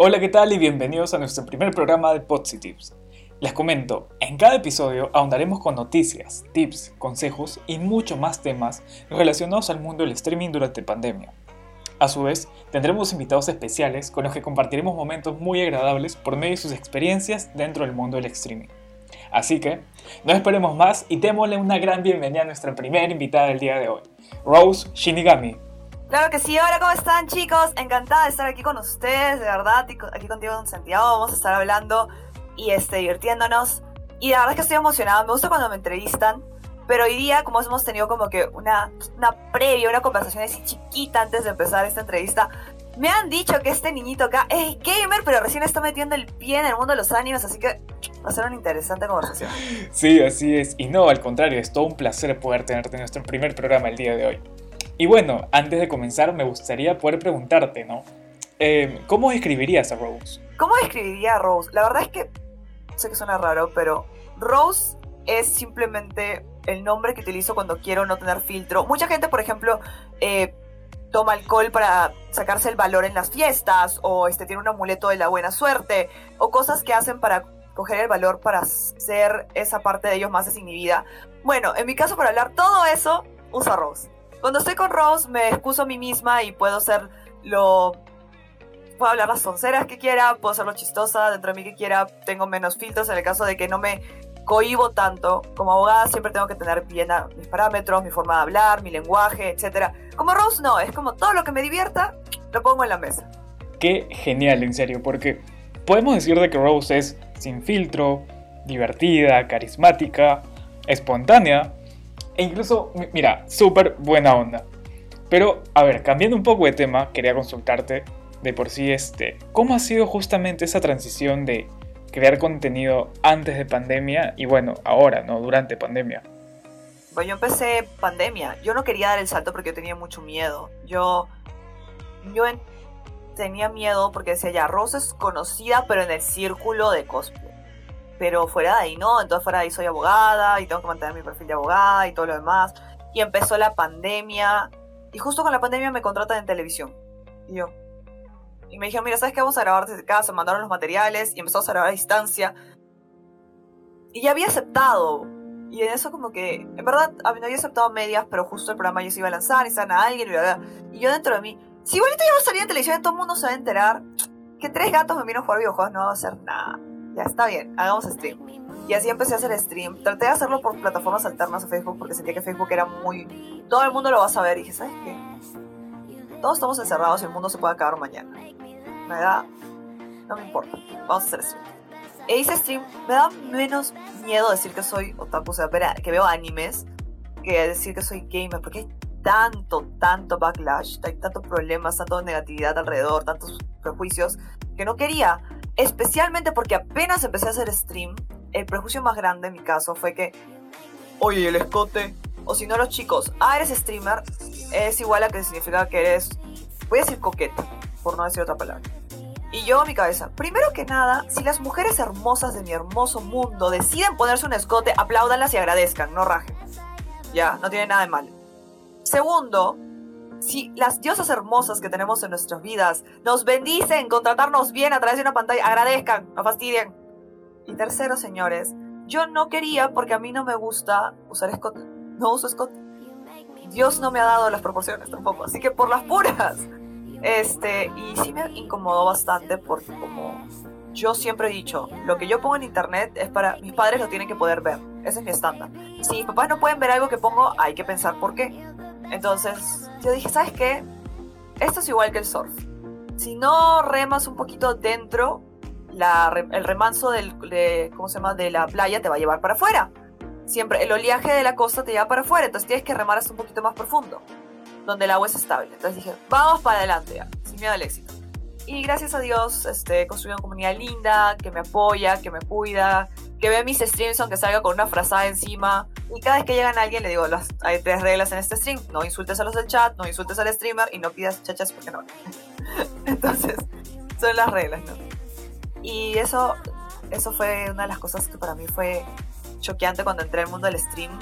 Hola, ¿qué tal? Y bienvenidos a nuestro primer programa de Positives. Les comento, en cada episodio ahondaremos con noticias, tips, consejos y mucho más temas relacionados al mundo del streaming durante pandemia. A su vez, tendremos invitados especiales con los que compartiremos momentos muy agradables por medio de sus experiencias dentro del mundo del streaming. Así que, no esperemos más y démosle una gran bienvenida a nuestra primera invitada del día de hoy, Rose Shinigami. Claro que sí, hola, ¿cómo están chicos? Encantada de estar aquí con ustedes, de verdad, aquí contigo en Santiago, vamos a estar hablando y este, divirtiéndonos. Y la verdad es que estoy emocionada, me gusta cuando me entrevistan, pero hoy día, como hemos tenido como que una, una previa, una conversación así chiquita antes de empezar esta entrevista, me han dicho que este niñito acá es gamer, pero recién está metiendo el pie en el mundo de los animes, así que va a ser una interesante conversación. Sí, así es. Y no, al contrario, es todo un placer poder tenerte en nuestro primer programa el día de hoy. Y bueno, antes de comenzar, me gustaría poder preguntarte, ¿no? Eh, ¿Cómo describirías a Rose? ¿Cómo describiría a Rose? La verdad es que sé que suena raro, pero Rose es simplemente el nombre que utilizo cuando quiero no tener filtro. Mucha gente, por ejemplo, eh, toma alcohol para sacarse el valor en las fiestas, o este, tiene un amuleto de la buena suerte, o cosas que hacen para coger el valor para ser esa parte de ellos más desinhibida. Bueno, en mi caso, para hablar todo eso, uso Rose. Cuando estoy con Rose me excuso a mí misma y puedo ser lo... Puedo hablar las tonceras que quiera, puedo ser lo chistosa dentro de mí que quiera, tengo menos filtros en el caso de que no me cohibo tanto. Como abogada siempre tengo que tener bien mis parámetros, mi forma de hablar, mi lenguaje, etc. Como Rose no, es como todo lo que me divierta, lo pongo en la mesa. Qué genial, en serio, porque podemos decir de que Rose es sin filtro, divertida, carismática, espontánea, e incluso, mira, súper buena onda. Pero, a ver, cambiando un poco de tema, quería consultarte de por sí este, ¿cómo ha sido justamente esa transición de crear contenido antes de pandemia y bueno, ahora, ¿no? Durante pandemia. Bueno, yo empecé pandemia. Yo no quería dar el salto porque yo tenía mucho miedo. Yo, yo tenía miedo porque decía, ya, Rosa es conocida, pero en el círculo de cosplay pero fuera de ahí no, entonces fuera de ahí soy abogada y tengo que mantener mi perfil de abogada y todo lo demás. Y empezó la pandemia y justo con la pandemia me contratan en televisión. Y yo. Y me dijeron, mira, ¿sabes qué? Vamos a grabar desde casa, mandaron los materiales y empezamos a grabar a distancia. Y ya había aceptado. Y en eso como que, en verdad, no había aceptado medias, pero justo el programa ya se iba a lanzar y a alguien y, y yo dentro de mí, si igualito ya va a salir en televisión todo el mundo se va a enterar que tres gatos me vino a jugar videojuegos, no va a hacer nada ya está bien, hagamos stream. Y así empecé a hacer stream. Traté de hacerlo por plataformas alternas a Facebook porque sentía que Facebook era muy... Todo el mundo lo va a saber. Y dije, ¿sabes qué? Todos estamos encerrados y el mundo se puede acabar mañana. Me da... No me importa. Vamos a hacer stream. E hice stream. Me da menos miedo decir que soy otaku, o sea, que veo animes, que decir que soy gamer. Porque hay tanto, tanto backlash, hay tantos problemas, tanta negatividad alrededor, tantos prejuicios, que no quería Especialmente porque apenas empecé a hacer stream, el prejuicio más grande en mi caso fue que, oye, el escote, o si no los chicos, ah, eres streamer, es igual a que significa que eres, voy a decir coqueta, por no decir otra palabra. Y yo, mi cabeza, primero que nada, si las mujeres hermosas de mi hermoso mundo deciden ponerse un escote, apláudanlas y agradezcan, no rajen. Ya, no tiene nada de mal. Segundo, si las diosas hermosas que tenemos en nuestras vidas nos bendicen con tratarnos bien a través de una pantalla, agradezcan, no fastidien. Y tercero, señores, yo no quería porque a mí no me gusta usar escote. No uso escote. Dios no me ha dado las proporciones tampoco, así que por las puras. Este, y sí me incomodó bastante porque como yo siempre he dicho, lo que yo pongo en internet es para mis padres lo tienen que poder ver. Ese es mi estándar. Si mis papás no pueden ver algo que pongo, hay que pensar por qué. Entonces yo dije, ¿sabes qué? Esto es igual que el surf. Si no remas un poquito dentro, el remanso del, de, ¿cómo se llama? de la playa te va a llevar para afuera. Siempre el oleaje de la costa te lleva para afuera, entonces tienes que remar hasta un poquito más profundo, donde el agua es estable. Entonces dije, vamos para adelante ya, sin miedo al éxito. Y gracias a Dios este, he construido una comunidad linda, que me apoya, que me cuida, que ve mis streams aunque salga con una frazada encima. Y cada vez que llegan a alguien le digo, las, hay tres reglas en este stream. No insultes a los del chat, no insultes al streamer y no pidas chachas porque no. Entonces, son las reglas, ¿no? Y eso, eso fue una de las cosas que para mí fue choqueante cuando entré al mundo del stream.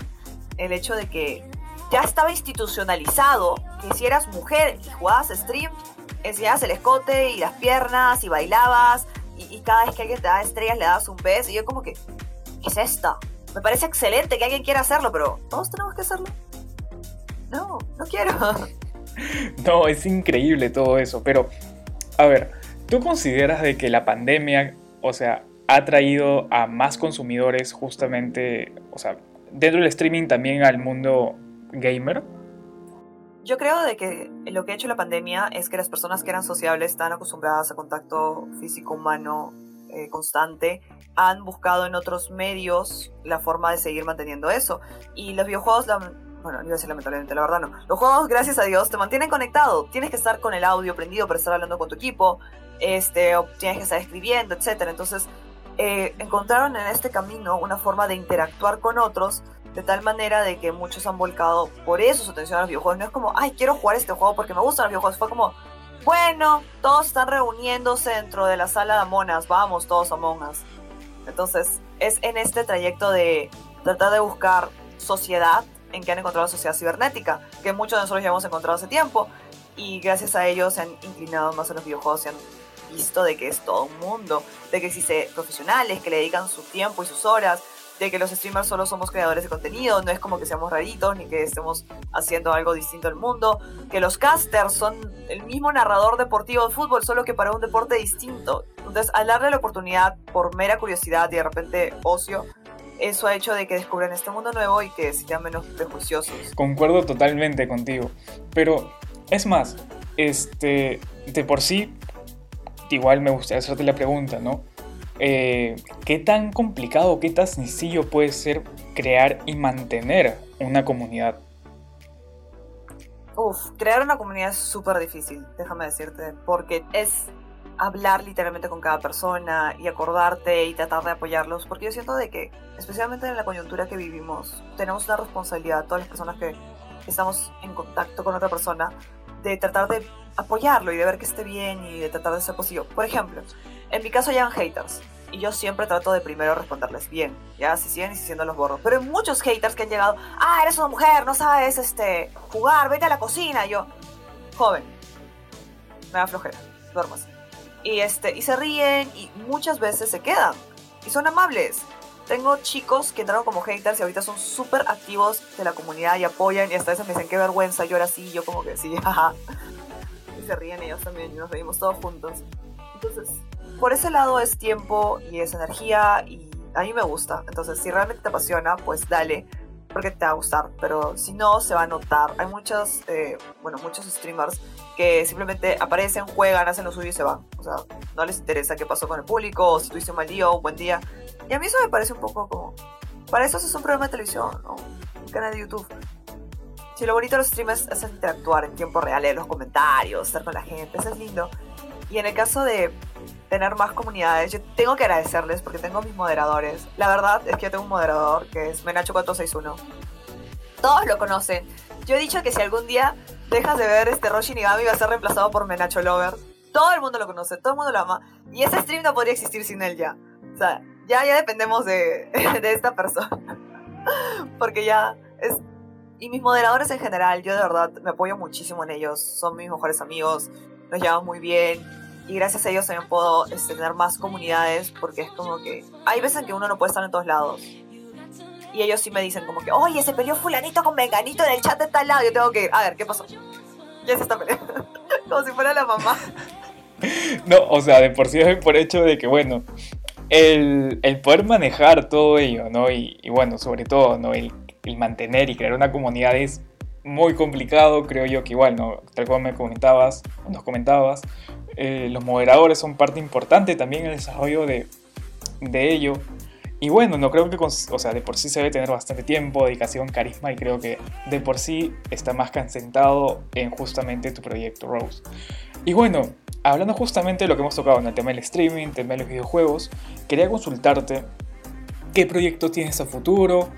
El hecho de que ya estaba institucionalizado que si eras mujer y jugabas stream, enseñabas el escote y las piernas y bailabas y, cada vez que alguien te da estrellas le das un beso y yo como que, ¿qué es esto? Me parece excelente que alguien quiera hacerlo, pero ¿todos tenemos que hacerlo? No, no quiero. No, es increíble todo eso, pero a ver, ¿tú consideras de que la pandemia, o sea, ha traído a más consumidores justamente, o sea, dentro del streaming también al mundo gamer? Yo creo de que lo que ha hecho la pandemia es que las personas que eran sociables, están acostumbradas a contacto físico humano eh, constante, han buscado en otros medios la forma de seguir manteniendo eso. Y los videojuegos, bueno, no iba a decir lamentablemente, la verdad no. Los juegos, gracias a Dios, te mantienen conectado. Tienes que estar con el audio prendido para estar hablando con tu equipo, este, o tienes que estar escribiendo, etc. Entonces, eh, encontraron en este camino una forma de interactuar con otros de tal manera de que muchos han volcado por eso su atención a los videojuegos. No es como, ay, quiero jugar este juego porque me gustan los videojuegos. Fue como, bueno, todos están reuniéndose dentro de la sala de monas, vamos todos a monas. Entonces, es en este trayecto de tratar de buscar sociedad en que han encontrado la sociedad cibernética, que muchos de nosotros ya hemos encontrado hace tiempo, y gracias a ellos se han inclinado más a los videojuegos, se han visto de que es todo un mundo, de que existe profesionales que le dedican su tiempo y sus horas, de que los streamers solo somos creadores de contenido, no es como que seamos raritos ni que estemos haciendo algo distinto al mundo, que los casters son el mismo narrador deportivo de fútbol, solo que para un deporte distinto. Entonces, al darle la oportunidad por mera curiosidad y de repente ocio, eso ha hecho de que descubran este mundo nuevo y que sean menos prejuiciosos. Concuerdo totalmente contigo, pero es más, este, de por sí igual me gustaría hacerte la pregunta, ¿no? Eh, ¿Qué tan complicado, qué tan sencillo puede ser crear y mantener una comunidad? Uf, crear una comunidad es súper difícil, déjame decirte, porque es hablar literalmente con cada persona y acordarte y tratar de apoyarlos, porque yo siento de que, especialmente en la coyuntura que vivimos, tenemos una responsabilidad, todas las personas que estamos en contacto con otra persona, de tratar de apoyarlo y de ver que esté bien y de tratar de ser positivo. Por ejemplo, en mi caso llegan haters y yo siempre trato de primero responderles bien, ya si siguen insistiendo los borros. Pero hay muchos haters que han llegado, ah, eres una mujer, no sabes este, jugar, vete a la cocina. Y yo, joven, me da flojera, duermas. Y, este, y se ríen y muchas veces se quedan y son amables. Tengo chicos que entraron como haters y ahorita son súper activos de la comunidad y apoyan y hasta veces me dicen qué vergüenza, yo era así, yo como que sí, jaja se ríen ellos también y nos reímos todos juntos. Entonces, por ese lado es tiempo y es energía y a mí me gusta. Entonces, si realmente te apasiona, pues dale, porque te va a gustar. Pero si no, se va a notar. Hay muchos, eh, bueno, muchos streamers que simplemente aparecen, juegan, hacen lo suyo y se van. O sea, no les interesa qué pasó con el público, o si tuviste un mal día o un buen día. Y a mí eso me parece un poco como... Para eso es un programa de televisión, ¿no? Un canal de YouTube. Si lo bonito de los streamers es interactuar en tiempo real, leer los comentarios, estar con la gente, eso es lindo. Y en el caso de tener más comunidades, yo tengo que agradecerles porque tengo mis moderadores. La verdad es que yo tengo un moderador que es Menacho461. Todos lo conocen. Yo he dicho que si algún día dejas de ver este Roshi Nigami va a ser reemplazado por Menacho Lover. Todo el mundo lo conoce, todo el mundo lo ama. Y ese stream no podría existir sin él ya. O sea, ya, ya dependemos de, de esta persona. porque ya es y mis moderadores en general, yo de verdad me apoyo muchísimo en ellos. Son mis mejores amigos, nos llevamos muy bien. Y gracias a ellos también puedo este, tener más comunidades porque es como que hay veces en que uno no puede estar en todos lados. Y ellos sí me dicen como que, oye, se peleó fulanito con menganito en el chat de tal lado. Yo tengo que, a ver, ¿qué pasó? Ya se está peleando. como si fuera la mamá. No, o sea, de por sí es por hecho de que, bueno, el, el poder manejar todo ello, ¿no? Y, y, bueno, sobre todo, ¿no? El el mantener y crear una comunidad es muy complicado, creo yo que igual, ¿no? tal como me comentabas, nos comentabas, eh, los moderadores son parte importante también en el desarrollo de, de ello. Y bueno, no creo que, o sea, de por sí se debe tener bastante tiempo, dedicación, carisma y creo que de por sí está más concentrado en justamente tu proyecto Rose. Y bueno, hablando justamente de lo que hemos tocado en el tema del streaming, tema de los videojuegos, quería consultarte qué proyecto tienes a futuro,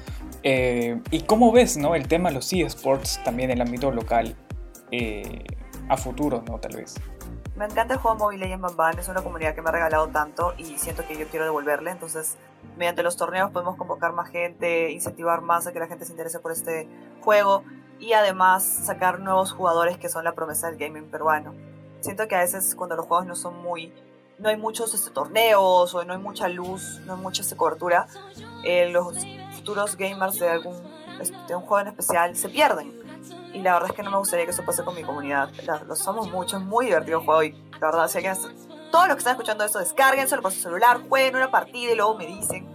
eh, ¿Y cómo ves ¿no? el tema de los eSports también en el ámbito local eh, a futuro, ¿no? tal vez? Me encanta el juego móvil en Bamban, es una comunidad que me ha regalado tanto y siento que yo quiero devolverle, entonces mediante los torneos podemos convocar más gente, incentivar más a que la gente se interese por este juego y además sacar nuevos jugadores que son la promesa del gaming peruano. Siento que a veces cuando los juegos no son muy... No hay muchos este, torneos o no hay mucha luz, no hay mucha este, cobertura, eh, los futuros gamers de algún de un juego en especial se pierden. Y la verdad es que no me gustaría que eso pase con mi comunidad. Lo somos mucho, es muy divertido el juego y la verdad, si que todos los que están escuchando esto, descarguenselo por su celular, jueguen una partida y luego me dicen.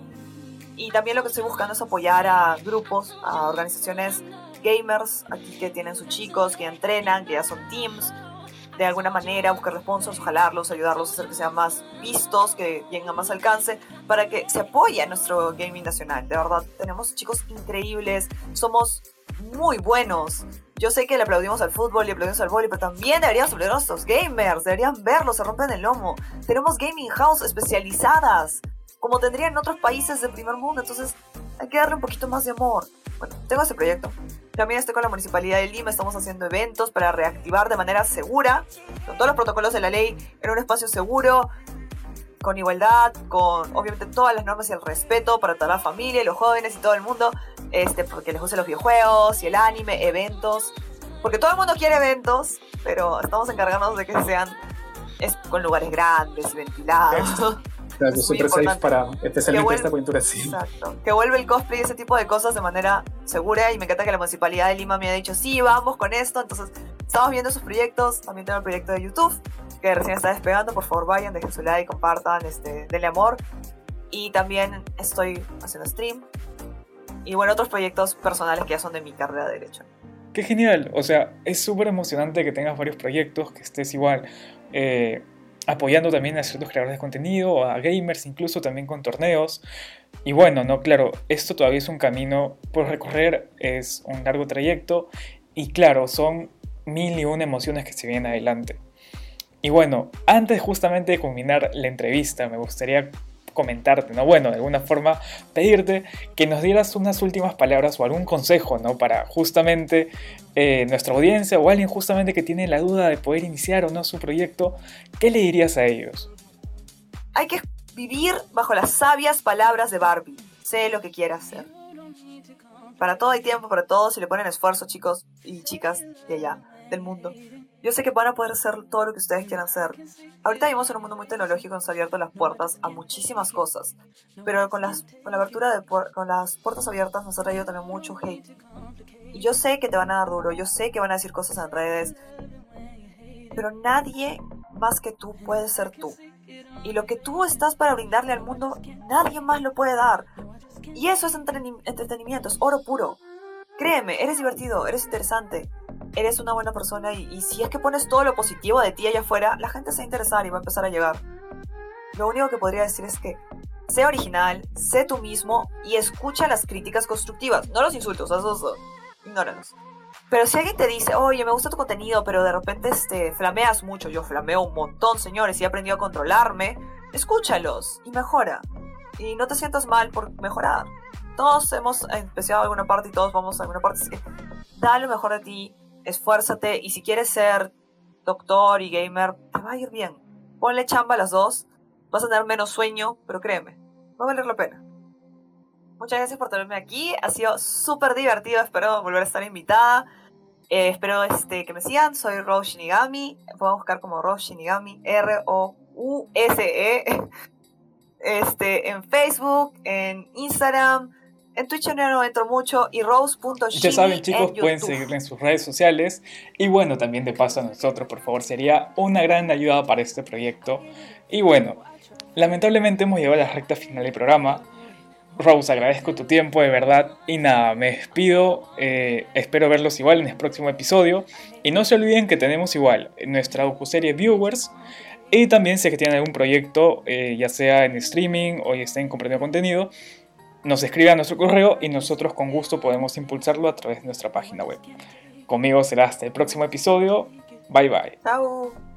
Y también lo que estoy buscando es apoyar a grupos, a organizaciones gamers aquí que tienen sus chicos, que entrenan, que ya son teams, de alguna manera, buscar sponsors, jalarlos, ayudarlos a hacer que sean más vistos, que lleguen a más alcance, para que se apoye a nuestro gaming nacional. De verdad, tenemos chicos increíbles, somos muy buenos. Yo sé que le aplaudimos al fútbol y aplaudimos al voleibol, pero también deberíamos aplaudir a nuestros gamers, deberían verlos, se rompen el lomo. Tenemos gaming house especializadas, como tendrían en otros países del primer mundo, entonces hay que darle un poquito más de amor. Bueno, tengo ese proyecto. También estoy con la Municipalidad de Lima, estamos haciendo eventos para reactivar de manera segura, con todos los protocolos de la ley, en un espacio seguro, con igualdad, con obviamente todas las normas y el respeto para toda la familia, los jóvenes y todo el mundo, este, porque les gusten los videojuegos y el anime, eventos, porque todo el mundo quiere eventos, pero estamos encargándonos de que sean es, con lugares grandes y ventilados. Claro, siempre para especialmente esta coyuntura sí. Exacto. Que vuelve el cosplay y ese tipo de cosas de manera segura y me encanta que la Municipalidad de Lima me ha dicho, sí, vamos con esto. Entonces, estamos viendo sus proyectos. También tengo el proyecto de YouTube, que recién está despegando. Por favor, vayan, dejen su like, compartan, este, denle amor. Y también estoy haciendo stream. Y bueno, otros proyectos personales que ya son de mi carrera de Derecho. Qué genial. O sea, es súper emocionante que tengas varios proyectos, que estés igual. Eh, apoyando también a ciertos creadores de contenido, a gamers, incluso también con torneos. Y bueno, no, claro, esto todavía es un camino por recorrer, es un largo trayecto y claro, son mil y una emociones que se vienen adelante. Y bueno, antes justamente de culminar la entrevista, me gustaría comentarte, ¿no? Bueno, de alguna forma pedirte que nos dieras unas últimas palabras o algún consejo, ¿no? Para justamente eh, nuestra audiencia o alguien justamente que tiene la duda de poder iniciar o no su proyecto, ¿qué le dirías a ellos? Hay que vivir bajo las sabias palabras de Barbie. Sé lo que quieras hacer. Para todo hay tiempo, para todo, si le ponen esfuerzo, chicos y chicas de allá, del mundo. Yo sé que van a poder hacer todo lo que ustedes quieran hacer. Ahorita vivimos en un mundo muy tecnológico, nos ha abierto las puertas a muchísimas cosas. Pero con, las, con la abertura de con las puertas abiertas nos ha traído también mucho hate. Y yo sé que te van a dar duro, yo sé que van a decir cosas en redes. Pero nadie más que tú puede ser tú. Y lo que tú estás para brindarle al mundo, nadie más lo puede dar. Y eso es entretenimiento, es oro puro. Créeme, eres divertido, eres interesante eres una buena persona y, si es que pones todo lo positivo de ti allá afuera, la gente se va a interesar y va a empezar a llegar. Lo único que podría decir es que sé original, sé tú mismo y escucha las críticas constructivas, no los insultos, esos ignóralos. Pero si alguien te dice, oye, me gusta tu contenido, pero de repente este, flameas mucho, yo flameo un montón, señores, y he aprendido a controlarme, escúchalos y mejora. Y no te sientas mal por mejorar. Todos hemos empezado alguna parte y todos vamos a alguna parte, así que da lo mejor de ti, esfuérzate y si quieres ser doctor y gamer, te va a ir bien. Ponle chamba a las dos, vas a tener menos sueño, pero créeme, va a valer la pena. Muchas gracias por tenerme aquí, ha sido súper divertido, espero volver a estar invitada. Eh, espero este, que me sigan, soy Rose Shinigami, pueden buscar como Rose Shinigami, R-O-U-S-E, este, en Facebook, en Instagram, en Twitch no entro mucho y rose.shini Ya saben chicos, pueden seguirle en sus redes sociales. Y bueno, también de paso a nosotros, por favor, sería una gran ayuda para este proyecto. Y bueno, lamentablemente hemos llegado a la recta final del programa. Rose, agradezco tu tiempo de verdad. Y nada, me despido, eh, espero verlos igual en el próximo episodio. Y no se olviden que tenemos igual nuestra docuserie Viewers. Y también sé que tienen algún proyecto, eh, ya sea en streaming o ya estén compartiendo contenido, nos escribe a nuestro correo y nosotros con gusto podemos impulsarlo a través de nuestra página web. Conmigo será hasta el próximo episodio. Bye bye. Chao.